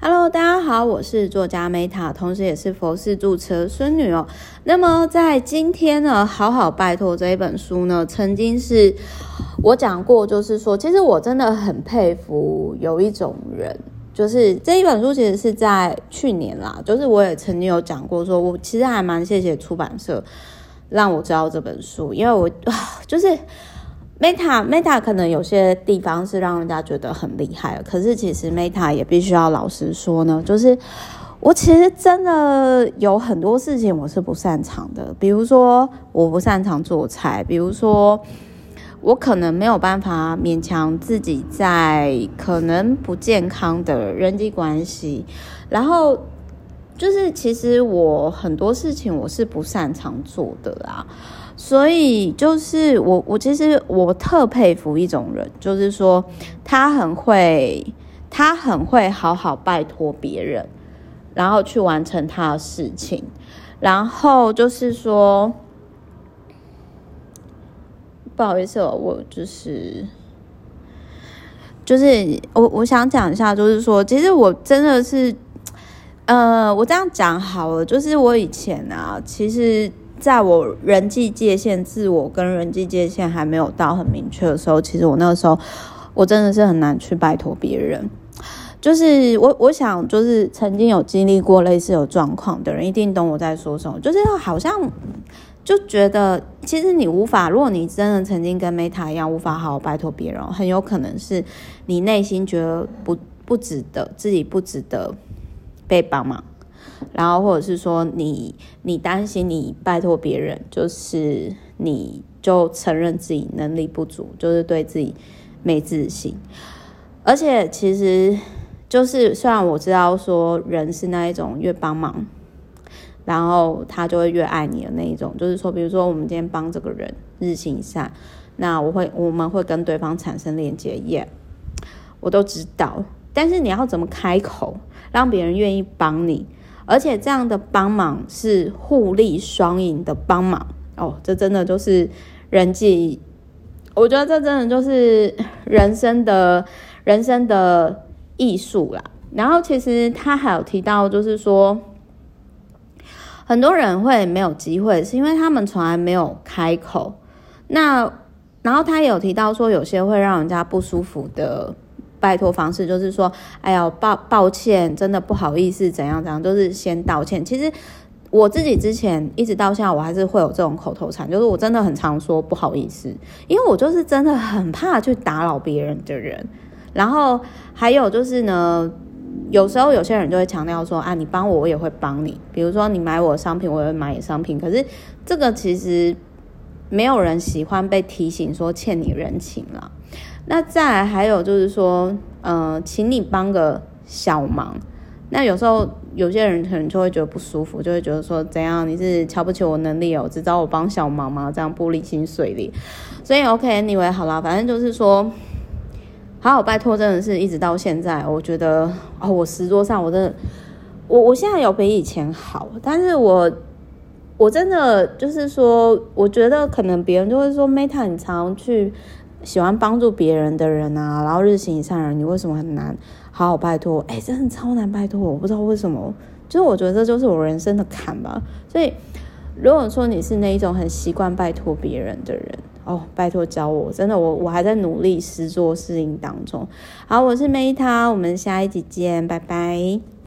Hello，大家好，我是作家 Meta，同时也是佛系住持的孙女哦。那么在今天呢，好好拜托这一本书呢，曾经是我讲过，就是说，其实我真的很佩服有一种人，就是这一本书其实是在去年啦，就是我也曾经有讲过，说我其实还蛮谢谢出版社让我知道这本书，因为我就是。Meta Meta 可能有些地方是让人家觉得很厉害，可是其实 Meta 也必须要老实说呢，就是我其实真的有很多事情我是不擅长的，比如说我不擅长做菜，比如说我可能没有办法勉强自己在可能不健康的人际关系，然后就是其实我很多事情我是不擅长做的啦。所以就是我，我其实我特佩服一种人，就是说他很会，他很会好好拜托别人，然后去完成他的事情。然后就是说，不好意思哦，我就是就是我我想讲一下，就是说，其实我真的是，呃，我这样讲好了，就是我以前啊，其实。在我人际界限、自我跟人际界限还没有到很明确的时候，其实我那个时候，我真的是很难去拜托别人。就是我，我想，就是曾经有经历过类似有状况的人，一定懂我在说什么。就是好像就觉得，其实你无法，如果你真的曾经跟 Meta 一样，无法好好拜托别人，很有可能是你内心觉得不不值得，自己不值得被帮忙。然后，或者是说你，你担心你拜托别人，就是你就承认自己能力不足，就是对自己没自信。而且，其实就是虽然我知道说人是那一种越帮忙，然后他就会越爱你的那一种。就是说，比如说我们今天帮这个人日行一善，那我会我们会跟对方产生连接，yeah，我都知道。但是你要怎么开口，让别人愿意帮你？而且这样的帮忙是互利双赢的帮忙哦，这真的就是人际，我觉得这真的就是人生的人生的艺术啦。然后其实他还有提到，就是说很多人会没有机会，是因为他们从来没有开口。那然后他有提到说，有些会让人家不舒服的。拜托方式就是说，哎呀，抱抱歉，真的不好意思，怎样怎样，就是先道歉。其实我自己之前一直到现在，我还是会有这种口头禅，就是我真的很常说不好意思，因为我就是真的很怕去打扰别人的人。然后还有就是呢，有时候有些人就会强调说，啊，你帮我，我也会帮你。比如说你买我的商品，我也会买你商品。可是这个其实没有人喜欢被提醒说欠你人情了。那再来还有就是说，呃，请你帮个小忙。那有时候有些人可能就会觉得不舒服，就会觉得说怎样？你是瞧不起我能力哦？只找我帮小忙吗？这样玻璃心碎裂。所以 OK，Anyway，好啦，反正就是说，好好拜托，真的是一直到现在，我觉得哦，我石桌上我真的，我我现在有比以前好，但是我我真的就是说，我觉得可能别人就会说，Meta，你常去。喜欢帮助别人的人啊，然后日行一善人，你为什么很难好好拜托？哎，真的超难拜托，我不知道为什么，就是我觉得这就是我人生的坎吧。所以，如果说你是那一种很习惯拜托别人的人，哦，拜托教我，真的我我还在努力实作适应当中。好，我是 Meta，我们下一集见，拜拜。